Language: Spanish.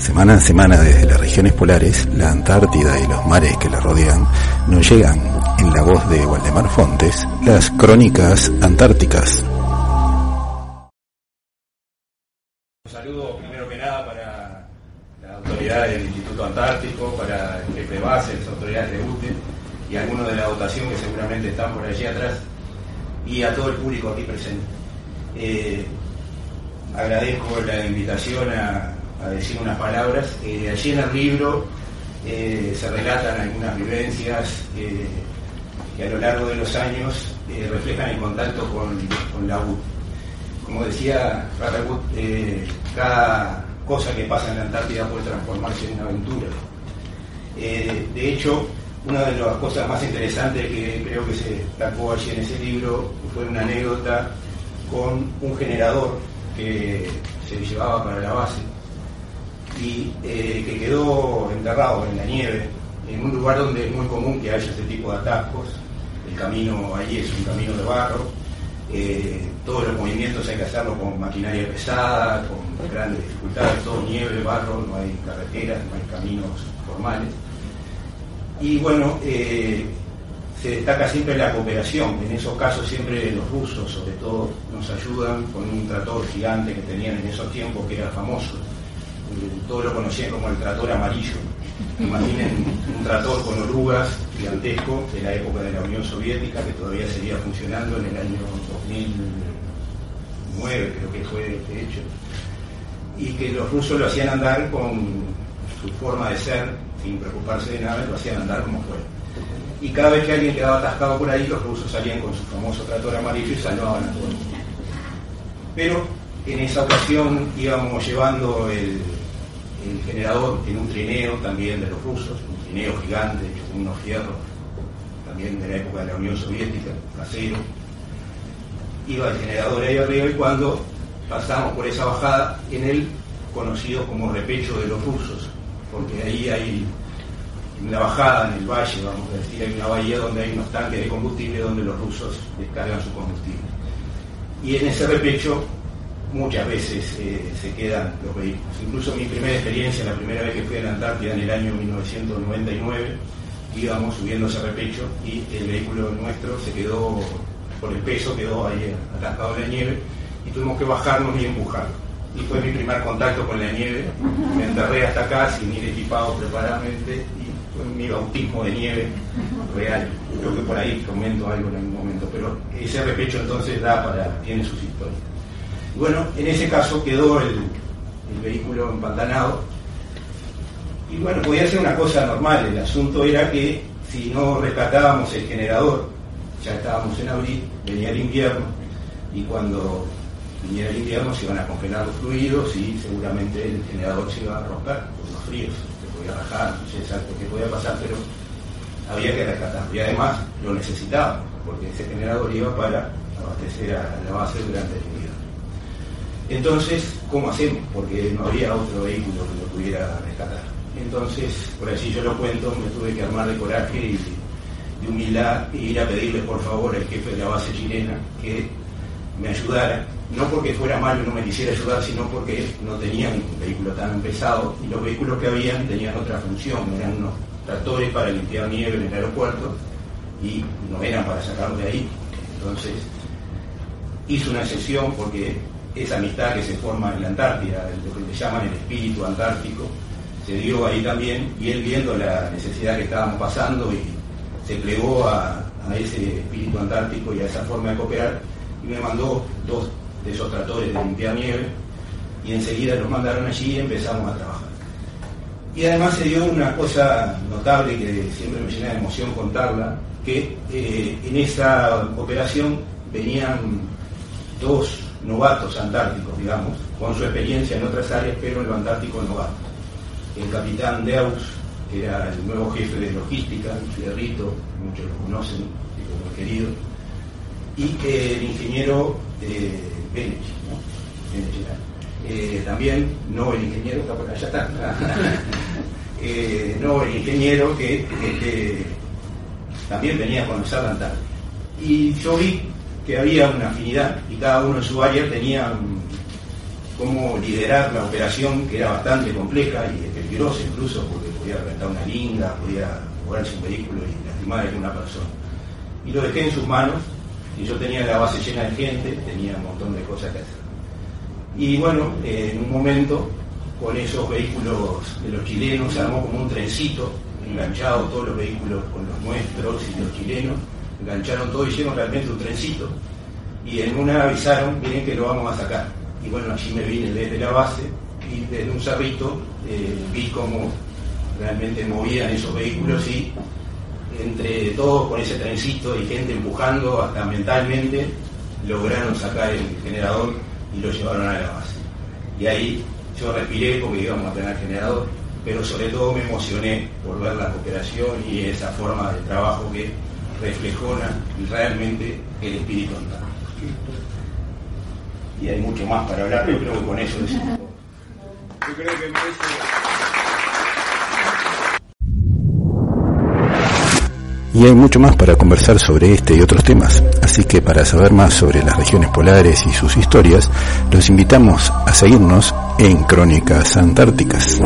Semana a semana desde las regiones polares, la Antártida y los mares que la rodean, nos llegan, en la voz de Waldemar Fontes, las crónicas antárticas. Un saludo primero que nada para la autoridad del Instituto Antártico, para el jefe de base, las autoridades de UTE y algunos de la dotación que seguramente están por allí atrás y a todo el público aquí presente. Eh, agradezco la invitación a, decir unas palabras. Eh, allí en el libro eh, se relatan algunas vivencias que a lo largo de los años reflejan el contacto con, la UT. Como decía Ratagut, cada cosa que pasa en la Antártida puede transformarse en una aventura. de hecho, una de las cosas más interesantes que creo que se destacó allí en ese libro fue una anécdota con un generador que se llevaba para la base y eh, que quedó enterrado en la nieve, en un lugar donde es muy común que haya este tipo de atascos. El camino allí es un camino de barro, eh, todos los movimientos hay que hacerlo con maquinaria pesada, con grandes dificultades, todo nieve, barro, no hay carreteras, no hay caminos formales. Y bueno, eh, se destaca siempre la cooperación. En esos casos siempre los rusos, sobre todo, nos ayudan con un trator gigante que tenían en esos tiempos que era famoso. Todos lo conocían como el trator amarillo. Imaginen un trator con orugas gigantesco de la época de la Unión Soviética que todavía seguía funcionando en el año 2009, creo que fue de hecho, y que los rusos lo hacían andar con su forma de ser sin preocuparse de nada, lo hacían andar como fuera. Y cada vez que alguien quedaba atascado por ahí, los rusos salían con su famoso trator amarillo y salvaban a todo el mundo. Pero en esa ocasión íbamos llevando el, generador en un trineo también de los rusos, un trineo gigante con unos fierros, también de la época de la Unión Soviética, casero. Iba el generador ahí arriba y cuando pasamos por esa bajada en el conocido como repecho de los rusos, porque ahí hay una bajada en el valle, vamos a decir, hay una bahía donde hay unos tanques de combustible donde los rusos descargan su combustible. Y en ese repecho muchas veces eh, se quedan los vehículos. Incluso mi primera experiencia, la primera vez que fui a la Antártida en el año 1999, íbamos subiendo ese repecho y el vehículo nuestro se quedó, por el peso, quedó ahí atascado en la nieve y tuvimos que bajarnos y empujarlo y fue mi primer contacto con la nieve. Me enterré hasta acá sin ir equipado preparadamente y fue mi bautismo de nieve real. Creo que por ahí comento algo en algún momento, pero ese repecho entonces da para, tiene sus historias. Bueno, en ese caso quedó el, vehículo empantanado y bueno, podía ser una cosa normal, el asunto era que si no rescatábamos el generador, ya estábamos en abril, venía el invierno y cuando viniera el invierno se iban a congelar los fluidos y seguramente el generador se iba a romper por los fríos, se podía rajar, no sé exacto qué podía pasar, pero había que rescatarlo. Y además lo necesitaba, porque ese generador iba para abastecer a la base durante el invierno. Entonces, ¿cómo hacemos? Porque no había otro vehículo que lo pudiera rescatar. Entonces, por allí yo lo cuento, me tuve que armar de coraje y de humildad e ir a pedirle por favor al jefe de la base chilena que me ayudara no porque fuera malo y no me quisiera ayudar, sino porque no tenían un vehículo tan pesado y los vehículos que habían tenían otra función, eran unos tractores para limpiar nieve en el aeropuerto y no eran para sacarlo de ahí. Entonces hizo una excepción porque esa amistad que se forma en la Antártida, lo que le llaman el espíritu antártico, se dio ahí también y él viendo la necesidad que estábamos pasando y se plegó a, ese espíritu antártico y a esa forma de cooperar y me mandó dos de esos tractores de limpiar nieve y enseguida los mandaron allí y empezamos a trabajar. Y además se dio una cosa notable que siempre me llena de emoción contarla, que eh, en esa operación venían dos novatos antárticos, digamos, con su experiencia en otras áreas, pero en lo antártico novato. El capitán Deus, que era el nuevo jefe de logística, Fierrito, muchos lo conocen, muy querido, y el ingeniero eh, eh, también no el ingeniero, está allá está, eh, no el ingeniero que, también venía a conocer la Antártida. Y yo vi que había una afinidad y cada uno en su área tenía cómo liderar la operación, que era bastante compleja y peligrosa incluso, porque podía reventar una linda, podía cobrarse un vehículo y lastimar a una persona. Y lo dejé en sus manos, y yo tenía la base llena de gente, tenía un montón de cosas que hacer. Y bueno, en un momento, con esos vehículos de los chilenos, se armó como un trencito, enganchado todos los vehículos con los nuestros y los chilenos, engancharon todo, hicieron realmente un trencito. Y en una avisaron, miren que lo vamos a sacar. Y bueno, allí me vine desde la base y desde un cerrito eh, vi cómo realmente movían esos vehículos y entre todos con ese trencito y gente empujando hasta mentalmente lograron sacar el generador y lo llevaron a la base. Y ahí yo respiré porque íbamos a tener generador, pero sobre todo me emocioné por ver la cooperación y esa forma de trabajo que reflejó realmente el espíritu andar. Y hay mucho más para hablar, pero creo que con eso decimos Yo creo que Y hay mucho más para conversar sobre este y otros temas, así que para saber más sobre las regiones polares y sus historias, los invitamos a seguirnos en Crónicas Antárticas.